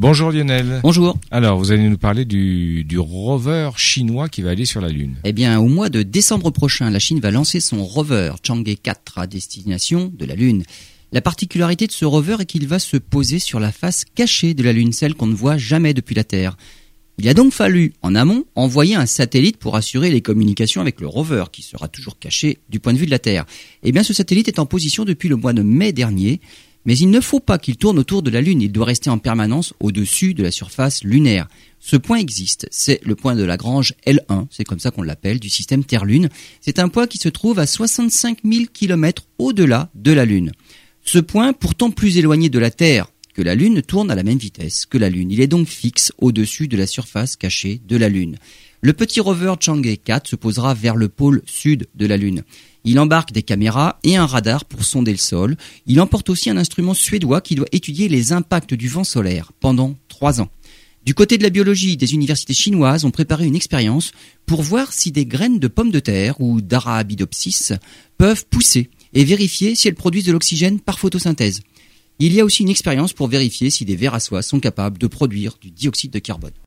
Bonjour Lionel. Bonjour. Alors, vous allez nous parler du, du rover chinois qui va aller sur la Lune. Eh bien, au mois de décembre prochain, la Chine va lancer son rover Chang'e 4 à destination de la Lune. La particularité de ce rover est qu'il va se poser sur la face cachée de la Lune, celle qu'on ne voit jamais depuis la Terre. Il a donc fallu, en amont, envoyer un satellite pour assurer les communications avec le rover, qui sera toujours caché du point de vue de la Terre. Eh bien, ce satellite est en position depuis le mois de mai dernier, mais il ne faut pas qu'il tourne autour de la Lune, il doit rester en permanence au-dessus de la surface lunaire. Ce point existe, c'est le point de Lagrange L1, c'est comme ça qu'on l'appelle, du système Terre-Lune. C'est un point qui se trouve à 65 000 km au-delà de la Lune. Ce point, pourtant plus éloigné de la Terre que la Lune, tourne à la même vitesse que la Lune. Il est donc fixe au-dessus de la surface cachée de la Lune. Le petit rover Chang'e 4 se posera vers le pôle sud de la Lune. Il embarque des caméras et un radar pour sonder le sol. Il emporte aussi un instrument suédois qui doit étudier les impacts du vent solaire pendant trois ans. Du côté de la biologie, des universités chinoises ont préparé une expérience pour voir si des graines de pommes de terre ou d'Arabidopsis peuvent pousser et vérifier si elles produisent de l'oxygène par photosynthèse. Il y a aussi une expérience pour vérifier si des vers à soie sont capables de produire du dioxyde de carbone.